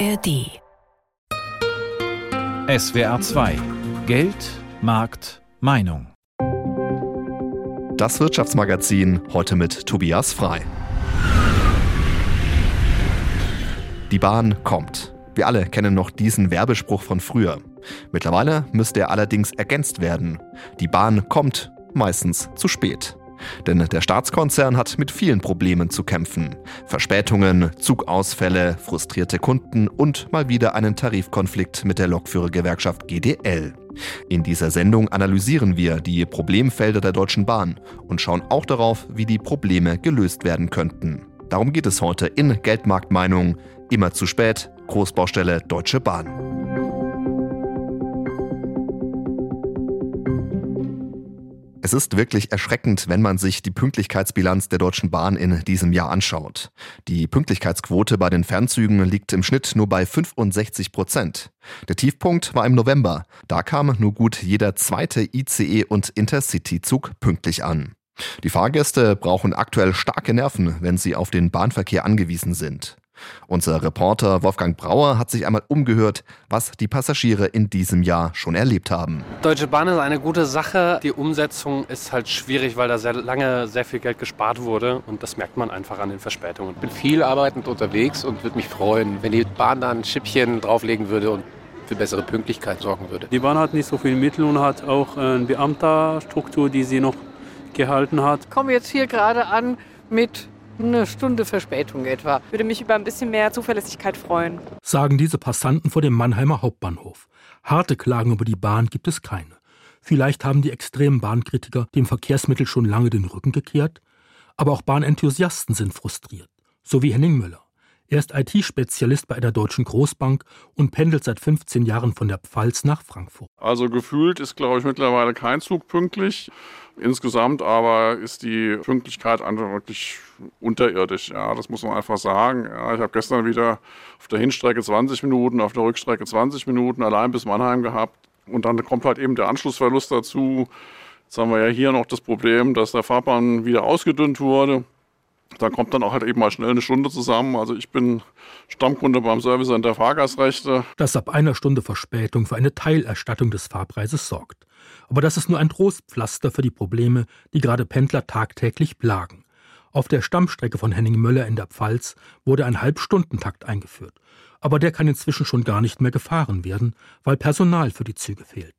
ARD. SWR 2 Geld, Markt, Meinung. Das Wirtschaftsmagazin heute mit Tobias Frei. Die Bahn kommt. Wir alle kennen noch diesen Werbespruch von früher. Mittlerweile müsste er allerdings ergänzt werden. Die Bahn kommt meistens zu spät. Denn der Staatskonzern hat mit vielen Problemen zu kämpfen. Verspätungen, Zugausfälle, frustrierte Kunden und mal wieder einen Tarifkonflikt mit der Lokführergewerkschaft GDL. In dieser Sendung analysieren wir die Problemfelder der Deutschen Bahn und schauen auch darauf, wie die Probleme gelöst werden könnten. Darum geht es heute in Geldmarktmeinung. Immer zu spät, Großbaustelle Deutsche Bahn. Es ist wirklich erschreckend, wenn man sich die Pünktlichkeitsbilanz der Deutschen Bahn in diesem Jahr anschaut. Die Pünktlichkeitsquote bei den Fernzügen liegt im Schnitt nur bei 65 Prozent. Der Tiefpunkt war im November. Da kam nur gut jeder zweite ICE und Intercity-Zug pünktlich an. Die Fahrgäste brauchen aktuell starke Nerven, wenn sie auf den Bahnverkehr angewiesen sind. Unser Reporter Wolfgang Brauer hat sich einmal umgehört, was die Passagiere in diesem Jahr schon erlebt haben. Deutsche Bahn ist eine gute Sache. Die Umsetzung ist halt schwierig, weil da sehr lange sehr viel Geld gespart wurde und das merkt man einfach an den Verspätungen. Ich bin viel arbeitend unterwegs und würde mich freuen, wenn die Bahn da ein Schippchen drauflegen würde und für bessere Pünktlichkeit sorgen würde. Die Bahn hat nicht so viel Mittel und hat auch eine Beamterstruktur, die sie noch gehalten hat. Ich komme jetzt hier gerade an mit eine Stunde Verspätung etwa. Würde mich über ein bisschen mehr Zuverlässigkeit freuen. Sagen diese Passanten vor dem Mannheimer Hauptbahnhof. Harte Klagen über die Bahn gibt es keine. Vielleicht haben die extremen Bahnkritiker dem Verkehrsmittel schon lange den Rücken gekehrt, aber auch Bahnenthusiasten sind frustriert, so wie Henning Müller. Er ist IT-Spezialist bei einer deutschen Großbank und pendelt seit 15 Jahren von der Pfalz nach Frankfurt. Also gefühlt ist, glaube ich, mittlerweile kein Zug pünktlich. Insgesamt aber ist die Pünktlichkeit einfach wirklich unterirdisch. Ja, das muss man einfach sagen. Ja, ich habe gestern wieder auf der Hinstrecke 20 Minuten, auf der Rückstrecke 20 Minuten allein bis Mannheim gehabt. Und dann kommt halt eben der Anschlussverlust dazu. Jetzt haben wir ja hier noch das Problem, dass der Fahrplan wieder ausgedünnt wurde. Da kommt dann auch halt eben mal schnell eine Stunde zusammen. Also ich bin Stammkunde beim Service der Fahrgastrechte. Das ab einer Stunde Verspätung für eine Teilerstattung des Fahrpreises sorgt. Aber das ist nur ein Trostpflaster für die Probleme, die gerade Pendler tagtäglich plagen. Auf der Stammstrecke von Henning Möller in der Pfalz wurde ein Halbstundentakt eingeführt. Aber der kann inzwischen schon gar nicht mehr gefahren werden, weil Personal für die Züge fehlt.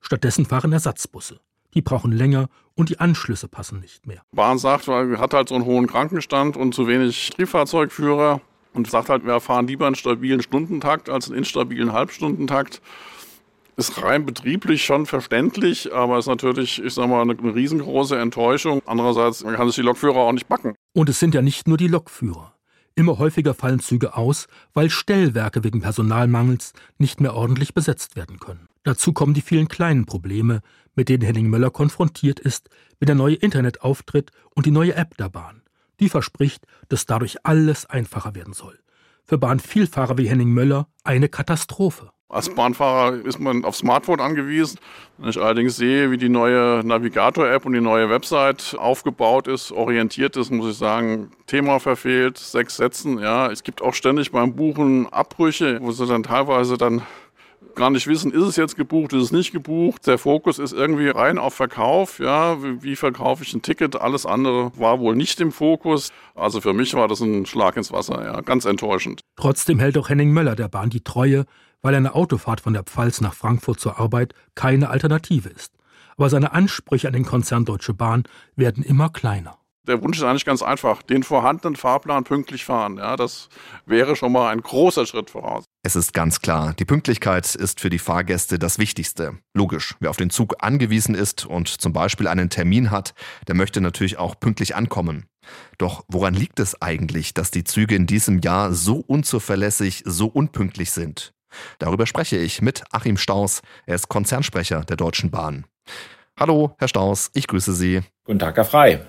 Stattdessen fahren Ersatzbusse. Die brauchen länger und die Anschlüsse passen nicht mehr. Bahn sagt, weil hat halt so einen hohen Krankenstand und zu wenig Triebfahrzeugführer und sagt halt, wir fahren lieber einen stabilen Stundentakt als einen instabilen Halbstundentakt. Ist rein betrieblich schon verständlich, aber ist natürlich, ich sag mal, eine, eine riesengroße Enttäuschung. Andererseits man kann es die Lokführer auch nicht backen. Und es sind ja nicht nur die Lokführer. Immer häufiger fallen Züge aus, weil Stellwerke wegen Personalmangels nicht mehr ordentlich besetzt werden können. Dazu kommen die vielen kleinen Probleme, mit denen Henning Möller konfrontiert ist, wenn der neue Internetauftritt und die neue App der Bahn. Die verspricht, dass dadurch alles einfacher werden soll. Für Bahnvielfahrer wie Henning Möller eine Katastrophe. Als Bahnfahrer ist man auf Smartphone angewiesen. Wenn ich allerdings sehe, wie die neue Navigator-App und die neue Website aufgebaut ist, orientiert ist, muss ich sagen, Thema verfehlt, sechs Sätzen. Ja, es gibt auch ständig beim Buchen Abbrüche, wo sie dann teilweise dann gar nicht wissen, ist es jetzt gebucht, ist es nicht gebucht. Der Fokus ist irgendwie rein auf Verkauf. Ja, wie, wie verkaufe ich ein Ticket? Alles andere war wohl nicht im Fokus. Also für mich war das ein Schlag ins Wasser. Ja, ganz enttäuschend. Trotzdem hält auch Henning Möller der Bahn die Treue, weil eine Autofahrt von der Pfalz nach Frankfurt zur Arbeit keine Alternative ist. Aber seine Ansprüche an den Konzern Deutsche Bahn werden immer kleiner. Der Wunsch ist eigentlich ganz einfach, den vorhandenen Fahrplan pünktlich fahren. Ja, das wäre schon mal ein großer Schritt voraus. Es ist ganz klar, die Pünktlichkeit ist für die Fahrgäste das Wichtigste. Logisch, wer auf den Zug angewiesen ist und zum Beispiel einen Termin hat, der möchte natürlich auch pünktlich ankommen. Doch woran liegt es eigentlich, dass die Züge in diesem Jahr so unzuverlässig, so unpünktlich sind? Darüber spreche ich mit Achim Staus, er ist Konzernsprecher der Deutschen Bahn. Hallo, Herr Staus, ich grüße Sie. Guten Tag, Herr Frei.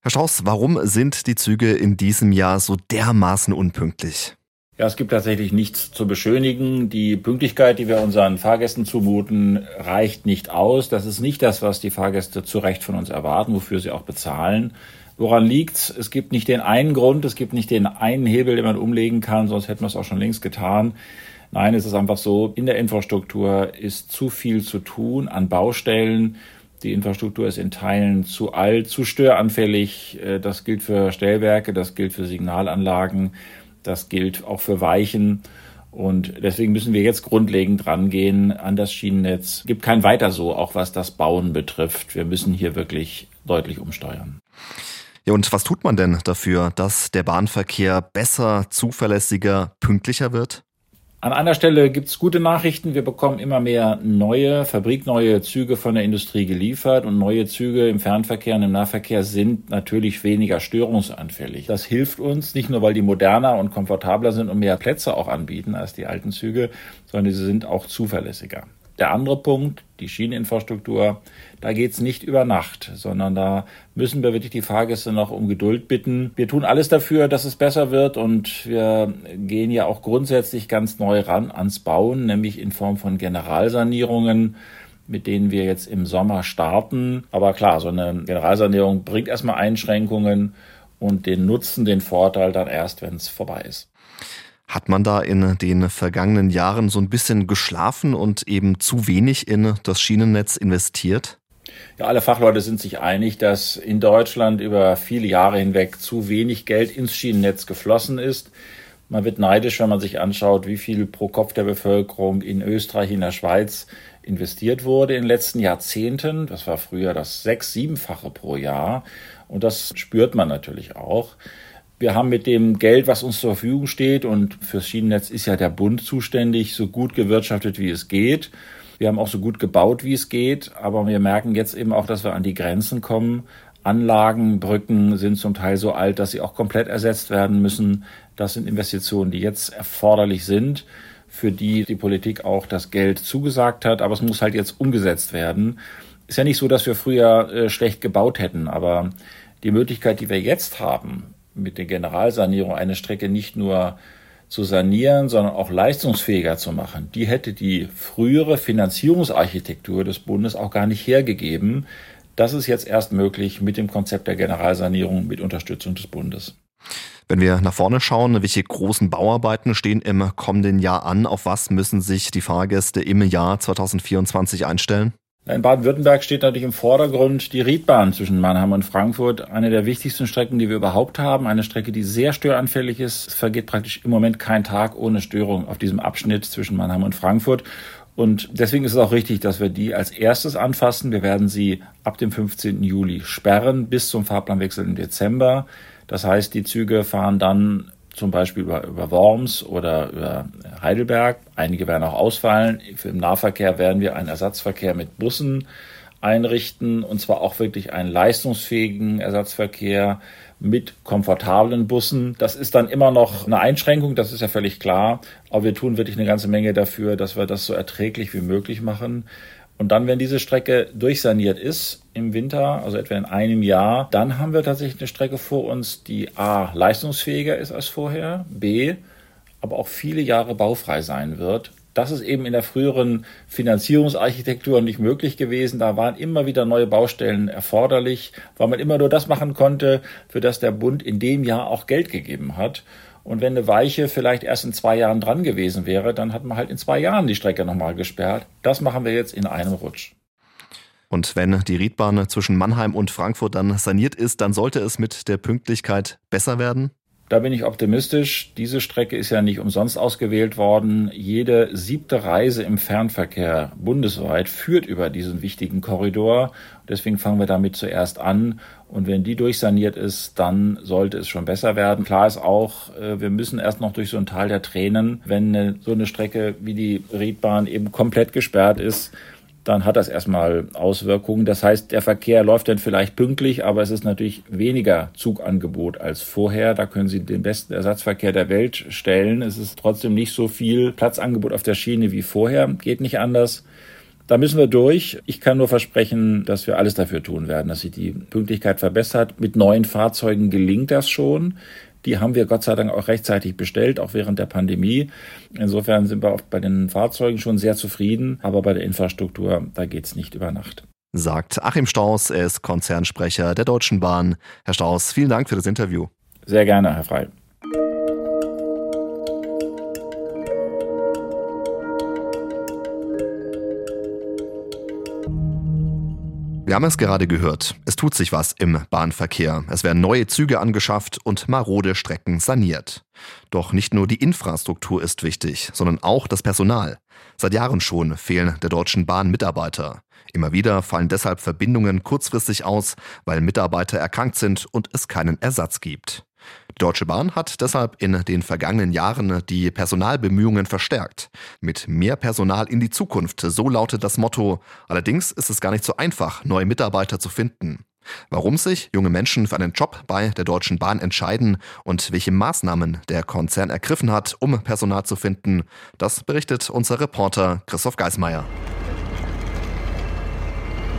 Herr Staus, warum sind die Züge in diesem Jahr so dermaßen unpünktlich? Ja, es gibt tatsächlich nichts zu beschönigen. Die Pünktlichkeit, die wir unseren Fahrgästen zumuten, reicht nicht aus. Das ist nicht das, was die Fahrgäste zu Recht von uns erwarten, wofür sie auch bezahlen. Woran liegt's? Es gibt nicht den einen Grund, es gibt nicht den einen Hebel, den man umlegen kann, sonst hätten wir es auch schon längst getan. Nein, es ist einfach so, in der Infrastruktur ist zu viel zu tun an Baustellen. Die Infrastruktur ist in Teilen zu alt, zu störanfällig. Äh, das gilt für Stellwerke, das gilt für Signalanlagen, das gilt auch für Weichen. Und deswegen müssen wir jetzt grundlegend rangehen an das Schienennetz. Es gibt kein Weiter so, auch was das Bauen betrifft. Wir müssen hier wirklich deutlich umsteuern. Ja, und was tut man denn dafür, dass der Bahnverkehr besser, zuverlässiger, pünktlicher wird? An einer Stelle gibt's gute Nachrichten. Wir bekommen immer mehr neue, fabrikneue Züge von der Industrie geliefert und neue Züge im Fernverkehr und im Nahverkehr sind natürlich weniger störungsanfällig. Das hilft uns nicht nur, weil die moderner und komfortabler sind und mehr Plätze auch anbieten als die alten Züge, sondern sie sind auch zuverlässiger. Der andere Punkt, die Schieneninfrastruktur, da geht's nicht über Nacht, sondern da müssen wir wirklich die Fahrgäste noch um Geduld bitten. Wir tun alles dafür, dass es besser wird und wir gehen ja auch grundsätzlich ganz neu ran ans Bauen, nämlich in Form von Generalsanierungen mit denen wir jetzt im Sommer starten. Aber klar, so eine Generalsanierung bringt erstmal Einschränkungen und den Nutzen, den Vorteil dann erst, wenn es vorbei ist. Hat man da in den vergangenen Jahren so ein bisschen geschlafen und eben zu wenig in das Schienennetz investiert? Ja, alle Fachleute sind sich einig, dass in Deutschland über viele Jahre hinweg zu wenig Geld ins Schienennetz geflossen ist. Man wird neidisch, wenn man sich anschaut, wie viel pro Kopf der Bevölkerung in Österreich, in der Schweiz investiert wurde in den letzten Jahrzehnten. Das war früher das sechs-, siebenfache pro Jahr. Und das spürt man natürlich auch. Wir haben mit dem Geld, was uns zur Verfügung steht, und fürs Schienennetz ist ja der Bund zuständig, so gut gewirtschaftet, wie es geht. Wir haben auch so gut gebaut, wie es geht, aber wir merken jetzt eben auch, dass wir an die Grenzen kommen. Anlagen, Brücken sind zum Teil so alt, dass sie auch komplett ersetzt werden müssen. Das sind Investitionen, die jetzt erforderlich sind, für die die Politik auch das Geld zugesagt hat, aber es muss halt jetzt umgesetzt werden. Ist ja nicht so, dass wir früher äh, schlecht gebaut hätten, aber die Möglichkeit, die wir jetzt haben, mit der Generalsanierung eine Strecke nicht nur zu sanieren, sondern auch leistungsfähiger zu machen. Die hätte die frühere Finanzierungsarchitektur des Bundes auch gar nicht hergegeben. Das ist jetzt erst möglich mit dem Konzept der Generalsanierung mit Unterstützung des Bundes. Wenn wir nach vorne schauen, welche großen Bauarbeiten stehen im kommenden Jahr an? Auf was müssen sich die Fahrgäste im Jahr 2024 einstellen? In Baden-Württemberg steht natürlich im Vordergrund die Riedbahn zwischen Mannheim und Frankfurt. Eine der wichtigsten Strecken, die wir überhaupt haben. Eine Strecke, die sehr störanfällig ist. Es vergeht praktisch im Moment kein Tag ohne Störung auf diesem Abschnitt zwischen Mannheim und Frankfurt. Und deswegen ist es auch richtig, dass wir die als erstes anfassen. Wir werden sie ab dem 15. Juli sperren bis zum Fahrplanwechsel im Dezember. Das heißt, die Züge fahren dann zum Beispiel über, über Worms oder über Heidelberg. Einige werden auch ausfallen. Im Nahverkehr werden wir einen Ersatzverkehr mit Bussen einrichten und zwar auch wirklich einen leistungsfähigen Ersatzverkehr mit komfortablen Bussen. Das ist dann immer noch eine Einschränkung, das ist ja völlig klar, aber wir tun wirklich eine ganze Menge dafür, dass wir das so erträglich wie möglich machen. Und dann, wenn diese Strecke durchsaniert ist im Winter, also etwa in einem Jahr, dann haben wir tatsächlich eine Strecke vor uns, die A leistungsfähiger ist als vorher, B aber auch viele Jahre baufrei sein wird. Das ist eben in der früheren Finanzierungsarchitektur nicht möglich gewesen. Da waren immer wieder neue Baustellen erforderlich, weil man immer nur das machen konnte, für das der Bund in dem Jahr auch Geld gegeben hat. Und wenn eine Weiche vielleicht erst in zwei Jahren dran gewesen wäre, dann hat man halt in zwei Jahren die Strecke nochmal gesperrt. Das machen wir jetzt in einem Rutsch. Und wenn die Riedbahn zwischen Mannheim und Frankfurt dann saniert ist, dann sollte es mit der Pünktlichkeit besser werden? Da bin ich optimistisch. Diese Strecke ist ja nicht umsonst ausgewählt worden. Jede siebte Reise im Fernverkehr bundesweit führt über diesen wichtigen Korridor. Deswegen fangen wir damit zuerst an. Und wenn die durchsaniert ist, dann sollte es schon besser werden. Klar ist auch, äh, wir müssen erst noch durch so ein Tal der Tränen, wenn so eine Strecke wie die Riedbahn eben komplett gesperrt ist dann hat das erstmal Auswirkungen. Das heißt, der Verkehr läuft dann vielleicht pünktlich, aber es ist natürlich weniger Zugangebot als vorher. Da können Sie den besten Ersatzverkehr der Welt stellen. Es ist trotzdem nicht so viel Platzangebot auf der Schiene wie vorher. Geht nicht anders. Da müssen wir durch. Ich kann nur versprechen, dass wir alles dafür tun werden, dass sich die Pünktlichkeit verbessert. Mit neuen Fahrzeugen gelingt das schon. Die haben wir Gott sei Dank auch rechtzeitig bestellt, auch während der Pandemie. Insofern sind wir auch bei den Fahrzeugen schon sehr zufrieden, aber bei der Infrastruktur, da geht's nicht über Nacht. sagt Achim Staus. Er ist Konzernsprecher der Deutschen Bahn. Herr Staus, vielen Dank für das Interview. Sehr gerne, Herr Frei. Wir haben es gerade gehört. Es tut sich was im Bahnverkehr. Es werden neue Züge angeschafft und marode Strecken saniert. Doch nicht nur die Infrastruktur ist wichtig, sondern auch das Personal. Seit Jahren schon fehlen der Deutschen Bahn Mitarbeiter. Immer wieder fallen deshalb Verbindungen kurzfristig aus, weil Mitarbeiter erkrankt sind und es keinen Ersatz gibt. Die Deutsche Bahn hat deshalb in den vergangenen Jahren die Personalbemühungen verstärkt. Mit mehr Personal in die Zukunft, so lautet das Motto. Allerdings ist es gar nicht so einfach, neue Mitarbeiter zu finden. Warum sich junge Menschen für einen Job bei der Deutschen Bahn entscheiden und welche Maßnahmen der Konzern ergriffen hat, um Personal zu finden, das berichtet unser Reporter Christoph Geismeier.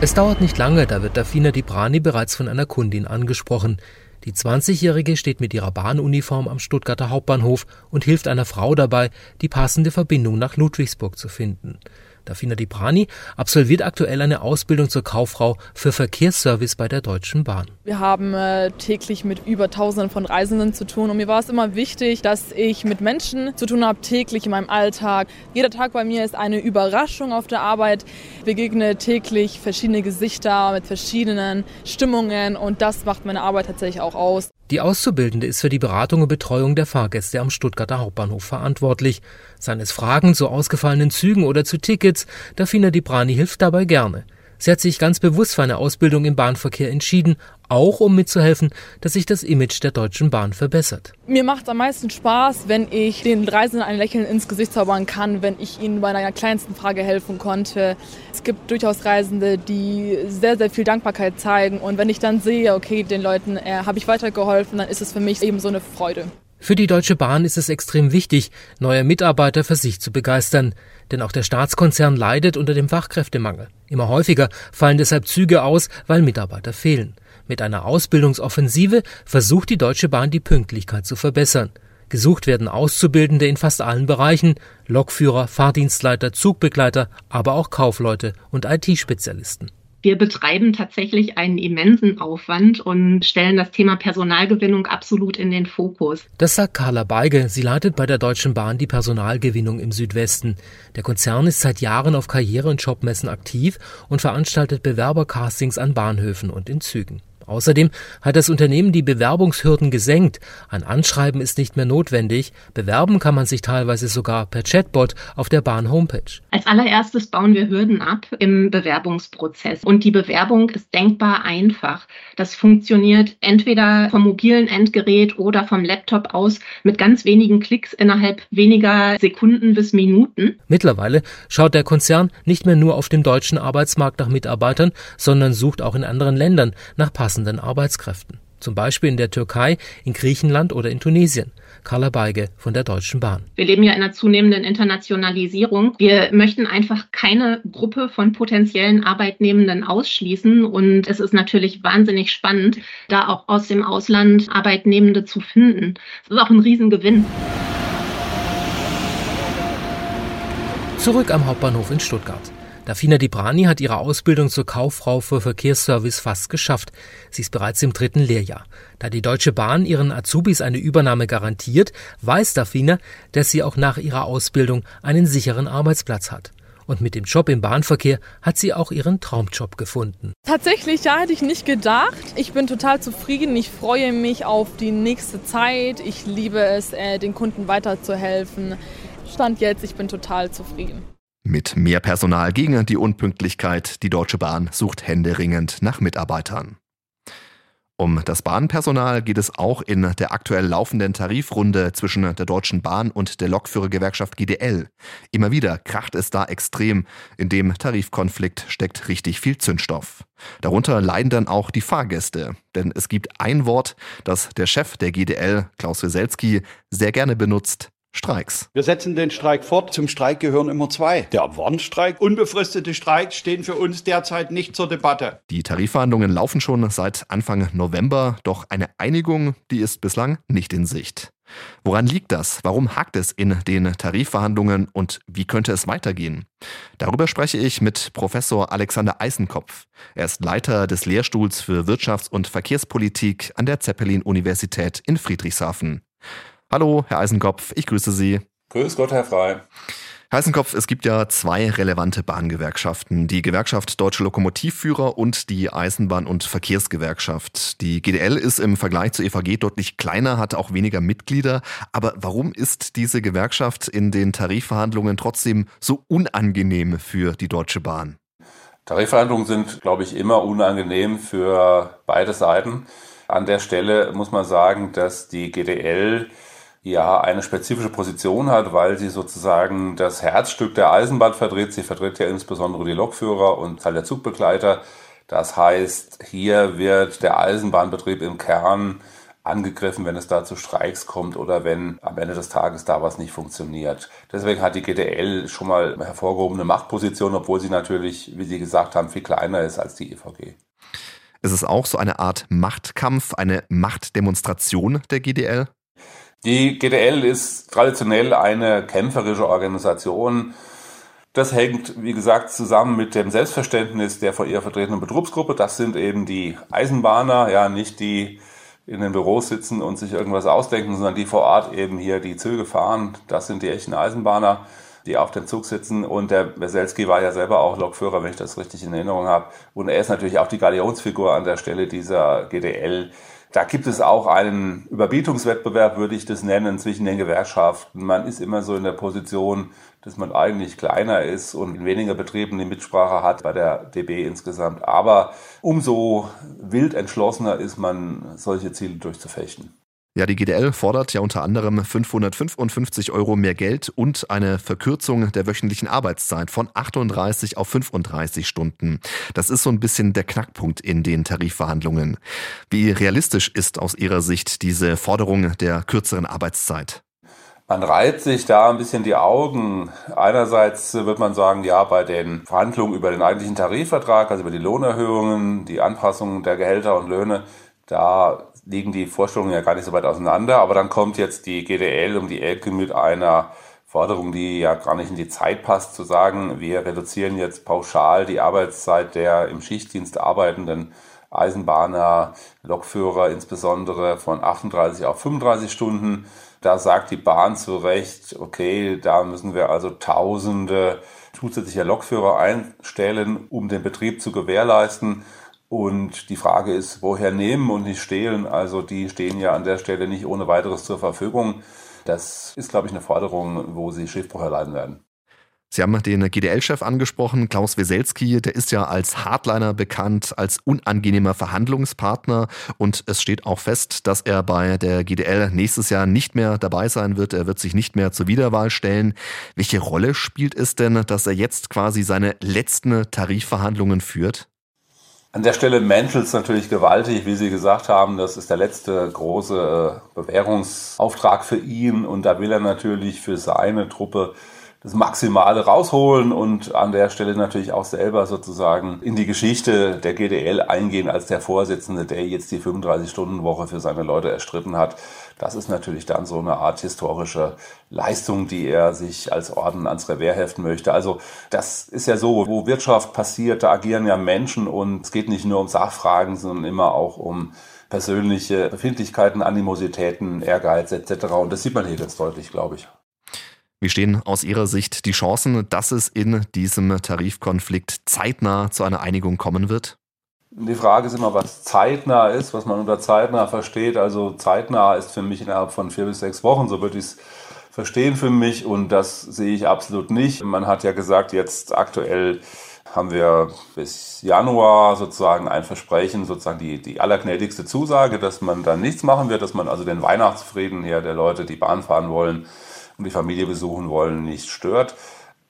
Es dauert nicht lange, da wird Dafina Dibrani bereits von einer Kundin angesprochen. Die 20-Jährige steht mit ihrer Bahnuniform am Stuttgarter Hauptbahnhof und hilft einer Frau dabei, die passende Verbindung nach Ludwigsburg zu finden. Dafina Dibrani absolviert aktuell eine Ausbildung zur Kauffrau für Verkehrsservice bei der Deutschen Bahn. Wir haben äh, täglich mit über Tausenden von Reisenden zu tun und mir war es immer wichtig, dass ich mit Menschen zu tun habe, täglich in meinem Alltag. Jeder Tag bei mir ist eine Überraschung auf der Arbeit. Ich begegne täglich verschiedene Gesichter mit verschiedenen Stimmungen und das macht meine Arbeit tatsächlich auch aus. Die Auszubildende ist für die Beratung und Betreuung der Fahrgäste am Stuttgarter Hauptbahnhof verantwortlich. Seien es Fragen zu ausgefallenen Zügen oder zu Tickets, Dafina Dibrani hilft dabei gerne. Sie hat sich ganz bewusst für eine Ausbildung im Bahnverkehr entschieden, auch um mitzuhelfen, dass sich das Image der Deutschen Bahn verbessert. Mir macht es am meisten Spaß, wenn ich den Reisenden ein Lächeln ins Gesicht zaubern kann, wenn ich ihnen bei einer kleinsten Frage helfen konnte. Es gibt durchaus Reisende, die sehr, sehr viel Dankbarkeit zeigen und wenn ich dann sehe, okay, den Leuten äh, habe ich weitergeholfen, dann ist es für mich eben so eine Freude. Für die Deutsche Bahn ist es extrem wichtig, neue Mitarbeiter für sich zu begeistern. Denn auch der Staatskonzern leidet unter dem Fachkräftemangel. Immer häufiger fallen deshalb Züge aus, weil Mitarbeiter fehlen. Mit einer Ausbildungsoffensive versucht die Deutsche Bahn die Pünktlichkeit zu verbessern. Gesucht werden Auszubildende in fast allen Bereichen, Lokführer, Fahrdienstleiter, Zugbegleiter, aber auch Kaufleute und IT-Spezialisten. Wir betreiben tatsächlich einen immensen Aufwand und stellen das Thema Personalgewinnung absolut in den Fokus. Das sagt Carla Beige. Sie leitet bei der Deutschen Bahn die Personalgewinnung im Südwesten. Der Konzern ist seit Jahren auf Karriere- und Jobmessen aktiv und veranstaltet Bewerbercastings an Bahnhöfen und in Zügen. Außerdem hat das Unternehmen die Bewerbungshürden gesenkt. Ein Anschreiben ist nicht mehr notwendig. Bewerben kann man sich teilweise sogar per Chatbot auf der Bahn-Homepage. Als allererstes bauen wir Hürden ab im Bewerbungsprozess. Und die Bewerbung ist denkbar einfach. Das funktioniert entweder vom mobilen Endgerät oder vom Laptop aus mit ganz wenigen Klicks innerhalb weniger Sekunden bis Minuten. Mittlerweile schaut der Konzern nicht mehr nur auf dem deutschen Arbeitsmarkt nach Mitarbeitern, sondern sucht auch in anderen Ländern nach passenden passenden Arbeitskräften. Zum Beispiel in der Türkei, in Griechenland oder in Tunesien. Carla Beige von der Deutschen Bahn. Wir leben ja in einer zunehmenden Internationalisierung. Wir möchten einfach keine Gruppe von potenziellen Arbeitnehmenden ausschließen. Und es ist natürlich wahnsinnig spannend, da auch aus dem Ausland Arbeitnehmende zu finden. Das ist auch ein Riesengewinn. Zurück am Hauptbahnhof in Stuttgart. Dafina Dibrani hat ihre Ausbildung zur Kauffrau für Verkehrsservice fast geschafft. Sie ist bereits im dritten Lehrjahr. Da die Deutsche Bahn ihren Azubis eine Übernahme garantiert, weiß Dafina, dass sie auch nach ihrer Ausbildung einen sicheren Arbeitsplatz hat. Und mit dem Job im Bahnverkehr hat sie auch ihren Traumjob gefunden. Tatsächlich, ja, hätte ich nicht gedacht. Ich bin total zufrieden. Ich freue mich auf die nächste Zeit. Ich liebe es, äh, den Kunden weiterzuhelfen. Stand jetzt, ich bin total zufrieden. Mit mehr Personal gegen die Unpünktlichkeit. Die Deutsche Bahn sucht händeringend nach Mitarbeitern. Um das Bahnpersonal geht es auch in der aktuell laufenden Tarifrunde zwischen der Deutschen Bahn und der Lokführergewerkschaft GDL. Immer wieder kracht es da extrem. In dem Tarifkonflikt steckt richtig viel Zündstoff. Darunter leiden dann auch die Fahrgäste. Denn es gibt ein Wort, das der Chef der GDL, Klaus Wieselski, sehr gerne benutzt. Streiks. Wir setzen den Streik fort. Zum Streik gehören immer zwei. Der Warnstreik, unbefristete Streiks stehen für uns derzeit nicht zur Debatte. Die Tarifverhandlungen laufen schon seit Anfang November, doch eine Einigung, die ist bislang nicht in Sicht. Woran liegt das? Warum hakt es in den Tarifverhandlungen und wie könnte es weitergehen? Darüber spreche ich mit Professor Alexander Eisenkopf. Er ist Leiter des Lehrstuhls für Wirtschafts- und Verkehrspolitik an der Zeppelin-Universität in Friedrichshafen. Hallo, Herr Eisenkopf, ich grüße Sie. Grüß Gott, Herr Frei. Heißenkopf, es gibt ja zwei relevante Bahngewerkschaften, die Gewerkschaft Deutsche Lokomotivführer und die Eisenbahn- und Verkehrsgewerkschaft. Die GDL ist im Vergleich zur EVG deutlich kleiner, hat auch weniger Mitglieder. Aber warum ist diese Gewerkschaft in den Tarifverhandlungen trotzdem so unangenehm für die Deutsche Bahn? Tarifverhandlungen sind, glaube ich, immer unangenehm für beide Seiten. An der Stelle muss man sagen, dass die GDL ja eine spezifische Position hat, weil sie sozusagen das Herzstück der Eisenbahn vertritt. Sie vertritt ja insbesondere die Lokführer und Teil der Zugbegleiter. Das heißt, hier wird der Eisenbahnbetrieb im Kern angegriffen, wenn es da zu Streiks kommt oder wenn am Ende des Tages da was nicht funktioniert. Deswegen hat die GDL schon mal hervorgehobene Machtposition, obwohl sie natürlich, wie Sie gesagt haben, viel kleiner ist als die EVG. Ist es auch so eine Art Machtkampf, eine Machtdemonstration der GDL? Die GDL ist traditionell eine kämpferische Organisation. Das hängt, wie gesagt, zusammen mit dem Selbstverständnis der von ihr vertretenen Betriebsgruppe. Das sind eben die Eisenbahner, ja, nicht die in den Büros sitzen und sich irgendwas ausdenken, sondern die vor Ort eben hier die Züge fahren. Das sind die echten Eisenbahner, die auf dem Zug sitzen. Und der Weselski war ja selber auch Lokführer, wenn ich das richtig in Erinnerung habe. Und er ist natürlich auch die Galionsfigur an der Stelle dieser GDL. Da gibt es auch einen Überbietungswettbewerb, würde ich das nennen, zwischen den Gewerkschaften. Man ist immer so in der Position, dass man eigentlich kleiner ist und in weniger Betrieben die Mitsprache hat bei der DB insgesamt. Aber umso wild entschlossener ist man, solche Ziele durchzufechten. Ja, die GDL fordert ja unter anderem 555 Euro mehr Geld und eine Verkürzung der wöchentlichen Arbeitszeit von 38 auf 35 Stunden. Das ist so ein bisschen der Knackpunkt in den Tarifverhandlungen. Wie realistisch ist aus Ihrer Sicht diese Forderung der kürzeren Arbeitszeit? Man reiht sich da ein bisschen die Augen. Einerseits wird man sagen, ja, bei den Verhandlungen über den eigentlichen Tarifvertrag, also über die Lohnerhöhungen, die Anpassung der Gehälter und Löhne, da liegen die Vorstellungen ja gar nicht so weit auseinander. Aber dann kommt jetzt die GDL um die Ecke mit einer Forderung, die ja gar nicht in die Zeit passt, zu sagen, wir reduzieren jetzt pauschal die Arbeitszeit der im Schichtdienst arbeitenden Eisenbahner, Lokführer insbesondere von 38 auf 35 Stunden. Da sagt die Bahn zu Recht, okay, da müssen wir also Tausende zusätzlicher Lokführer einstellen, um den Betrieb zu gewährleisten. Und die Frage ist, woher nehmen und nicht stehlen? Also die stehen ja an der Stelle nicht ohne weiteres zur Verfügung. Das ist, glaube ich, eine Forderung, wo sie Schiffbruch erleiden werden. Sie haben den GDL-Chef angesprochen, Klaus Weselski, der ist ja als Hardliner bekannt, als unangenehmer Verhandlungspartner und es steht auch fest, dass er bei der GDL nächstes Jahr nicht mehr dabei sein wird, er wird sich nicht mehr zur Wiederwahl stellen. Welche Rolle spielt es denn, dass er jetzt quasi seine letzten Tarifverhandlungen führt? An der Stelle menschelt es natürlich gewaltig, wie Sie gesagt haben. Das ist der letzte große äh, Bewährungsauftrag für ihn. Und da will er natürlich für seine Truppe das Maximale rausholen und an der Stelle natürlich auch selber sozusagen in die Geschichte der GDL eingehen als der Vorsitzende, der jetzt die 35-Stunden-Woche für seine Leute erstritten hat. Das ist natürlich dann so eine Art historische Leistung, die er sich als Orden ans Revers heften möchte. Also das ist ja so, wo Wirtschaft passiert, da agieren ja Menschen und es geht nicht nur um Sachfragen, sondern immer auch um persönliche Befindlichkeiten, Animositäten, Ehrgeiz etc. Und das sieht man hier ganz deutlich, glaube ich. Wie stehen aus Ihrer Sicht die Chancen, dass es in diesem Tarifkonflikt zeitnah zu einer Einigung kommen wird? Die Frage ist immer, was zeitnah ist, was man unter zeitnah versteht. Also zeitnah ist für mich innerhalb von vier bis sechs Wochen, so würde ich es verstehen für mich und das sehe ich absolut nicht. Man hat ja gesagt, jetzt aktuell haben wir bis Januar sozusagen ein Versprechen, sozusagen die, die allergnädigste Zusage, dass man dann nichts machen wird, dass man also den Weihnachtsfrieden her der Leute, die Bahn fahren wollen, und die Familie besuchen wollen, nicht stört.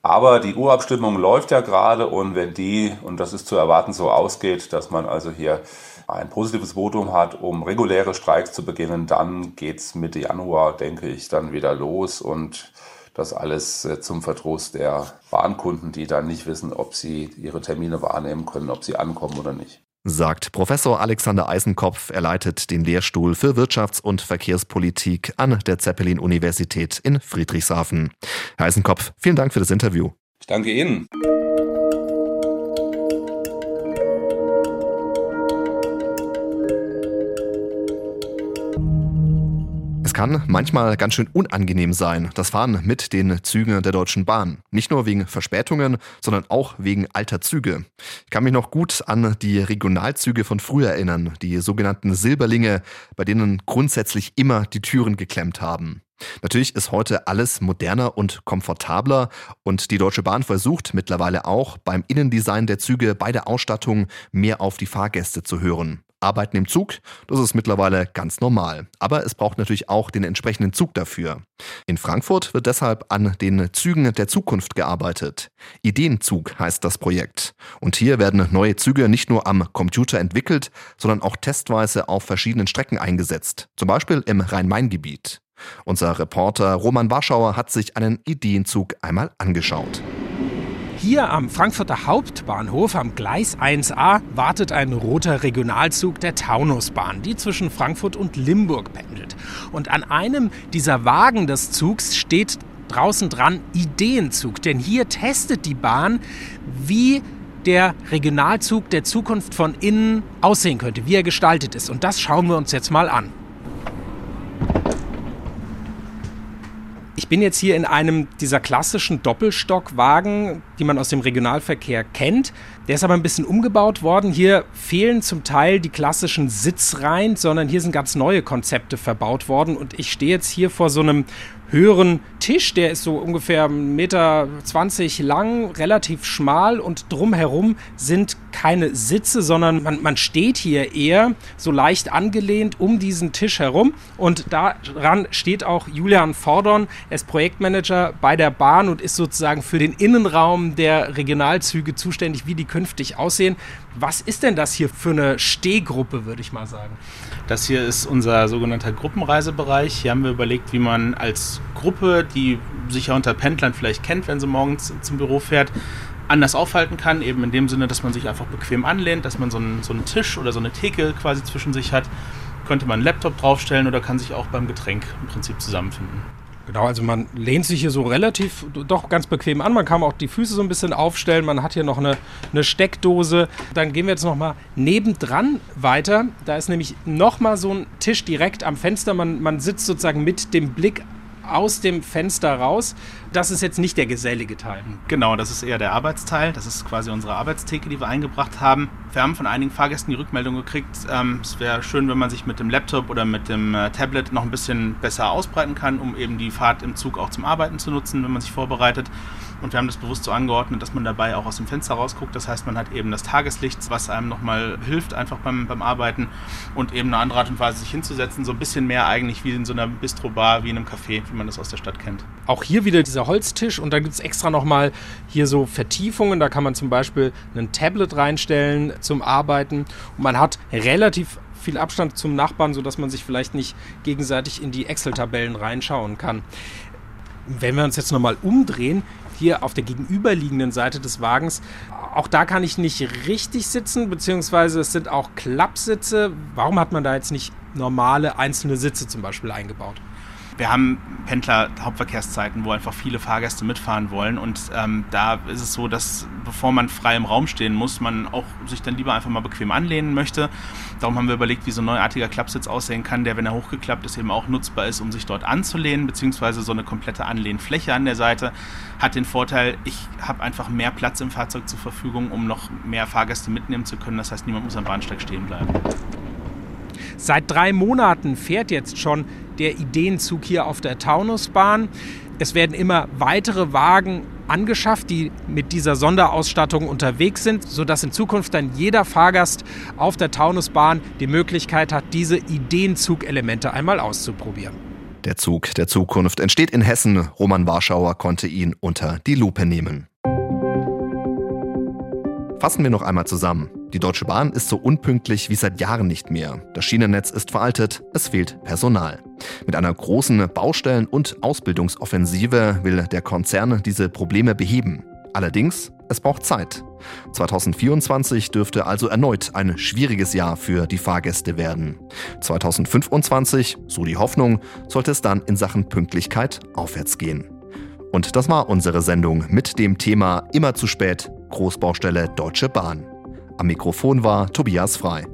Aber die Urabstimmung läuft ja gerade und wenn die, und das ist zu erwarten, so ausgeht, dass man also hier ein positives Votum hat, um reguläre Streiks zu beginnen, dann geht's Mitte Januar, denke ich, dann wieder los und das alles äh, zum Verdruss der Bahnkunden, die dann nicht wissen, ob sie ihre Termine wahrnehmen können, ob sie ankommen oder nicht. Sagt Professor Alexander Eisenkopf. Er leitet den Lehrstuhl für Wirtschafts- und Verkehrspolitik an der Zeppelin-Universität in Friedrichshafen. Herr Eisenkopf, vielen Dank für das Interview. Ich danke Ihnen. Kann manchmal ganz schön unangenehm sein, das Fahren mit den Zügen der Deutschen Bahn. Nicht nur wegen Verspätungen, sondern auch wegen alter Züge. Ich kann mich noch gut an die Regionalzüge von früher erinnern, die sogenannten Silberlinge, bei denen grundsätzlich immer die Türen geklemmt haben. Natürlich ist heute alles moderner und komfortabler und die Deutsche Bahn versucht mittlerweile auch beim Innendesign der Züge bei der Ausstattung mehr auf die Fahrgäste zu hören. Arbeiten im Zug, das ist mittlerweile ganz normal. Aber es braucht natürlich auch den entsprechenden Zug dafür. In Frankfurt wird deshalb an den Zügen der Zukunft gearbeitet. Ideenzug heißt das Projekt. Und hier werden neue Züge nicht nur am Computer entwickelt, sondern auch testweise auf verschiedenen Strecken eingesetzt. Zum Beispiel im Rhein-Main-Gebiet. Unser Reporter Roman Warschauer hat sich einen Ideenzug einmal angeschaut. Hier am Frankfurter Hauptbahnhof am Gleis 1a wartet ein roter Regionalzug der Taunusbahn, die zwischen Frankfurt und Limburg pendelt. Und an einem dieser Wagen des Zugs steht draußen dran Ideenzug, denn hier testet die Bahn, wie der Regionalzug der Zukunft von innen aussehen könnte, wie er gestaltet ist. Und das schauen wir uns jetzt mal an. Bin jetzt hier in einem dieser klassischen Doppelstockwagen, die man aus dem Regionalverkehr kennt. Der ist aber ein bisschen umgebaut worden. Hier fehlen zum Teil die klassischen Sitzreihen, sondern hier sind ganz neue Konzepte verbaut worden. Und ich stehe jetzt hier vor so einem höheren Tisch, der ist so ungefähr 1,20 Meter lang, relativ schmal und drumherum sind keine Sitze, sondern man, man steht hier eher so leicht angelehnt um diesen Tisch herum und daran steht auch Julian Vordorn, er ist Projektmanager bei der Bahn und ist sozusagen für den Innenraum der Regionalzüge zuständig, wie die künftig aussehen. Was ist denn das hier für eine Stehgruppe, würde ich mal sagen? Das hier ist unser sogenannter Gruppenreisebereich. Hier haben wir überlegt, wie man als Gruppe, die sich ja unter Pendlern vielleicht kennt, wenn sie morgens zum Büro fährt, anders aufhalten kann. Eben in dem Sinne, dass man sich einfach bequem anlehnt, dass man so einen, so einen Tisch oder so eine Theke quasi zwischen sich hat. Könnte man einen Laptop draufstellen oder kann sich auch beim Getränk im Prinzip zusammenfinden. Genau, also man lehnt sich hier so relativ doch ganz bequem an. Man kann auch die Füße so ein bisschen aufstellen. Man hat hier noch eine, eine Steckdose. Dann gehen wir jetzt nochmal nebendran weiter. Da ist nämlich nochmal so ein Tisch direkt am Fenster. Man, man sitzt sozusagen mit dem Blick aus dem Fenster raus. Das ist jetzt nicht der gesellige Teil. Genau, das ist eher der Arbeitsteil. Das ist quasi unsere Arbeitstheke, die wir eingebracht haben. Wir haben von einigen Fahrgästen die Rückmeldung gekriegt, ähm, es wäre schön, wenn man sich mit dem Laptop oder mit dem äh, Tablet noch ein bisschen besser ausbreiten kann, um eben die Fahrt im Zug auch zum Arbeiten zu nutzen, wenn man sich vorbereitet. Und wir haben das bewusst so angeordnet, dass man dabei auch aus dem Fenster rausguckt. Das heißt, man hat eben das Tageslicht, was einem nochmal hilft, einfach beim, beim Arbeiten und eben eine andere Art und Weise, sich hinzusetzen. So ein bisschen mehr eigentlich wie in so einer Bistrobar, wie in einem Café, wie man das aus der Stadt kennt. Auch hier wieder Holztisch und dann gibt es extra nochmal hier so Vertiefungen. Da kann man zum Beispiel ein Tablet reinstellen zum Arbeiten und man hat relativ viel Abstand zum Nachbarn, sodass man sich vielleicht nicht gegenseitig in die Excel-Tabellen reinschauen kann. Wenn wir uns jetzt nochmal umdrehen, hier auf der gegenüberliegenden Seite des Wagens, auch da kann ich nicht richtig sitzen, beziehungsweise es sind auch Klappsitze. Warum hat man da jetzt nicht normale einzelne Sitze zum Beispiel eingebaut? Wir haben Pendler-Hauptverkehrszeiten, wo einfach viele Fahrgäste mitfahren wollen. Und ähm, da ist es so, dass bevor man frei im Raum stehen muss, man auch sich dann lieber einfach mal bequem anlehnen möchte. Darum haben wir überlegt, wie so ein neuartiger Klappsitz aussehen kann, der, wenn er hochgeklappt ist, eben auch nutzbar ist, um sich dort anzulehnen, beziehungsweise so eine komplette Anlehnfläche an der Seite. Hat den Vorteil, ich habe einfach mehr Platz im Fahrzeug zur Verfügung, um noch mehr Fahrgäste mitnehmen zu können. Das heißt, niemand muss am Bahnsteig stehen bleiben. Seit drei Monaten fährt jetzt schon der Ideenzug hier auf der Taunusbahn. Es werden immer weitere Wagen angeschafft, die mit dieser Sonderausstattung unterwegs sind, sodass in Zukunft dann jeder Fahrgast auf der Taunusbahn die Möglichkeit hat, diese Ideenzugelemente einmal auszuprobieren. Der Zug der Zukunft entsteht in Hessen. Roman Warschauer konnte ihn unter die Lupe nehmen. Fassen wir noch einmal zusammen. Die Deutsche Bahn ist so unpünktlich wie seit Jahren nicht mehr. Das Schienennetz ist veraltet, es fehlt Personal. Mit einer großen Baustellen- und Ausbildungsoffensive will der Konzern diese Probleme beheben. Allerdings es braucht Zeit. 2024 dürfte also erneut ein schwieriges Jahr für die Fahrgäste werden. 2025, so die Hoffnung, sollte es dann in Sachen Pünktlichkeit aufwärts gehen. Und das war unsere Sendung mit dem Thema Immer zu spät, Großbaustelle Deutsche Bahn. Am Mikrofon war Tobias Frei.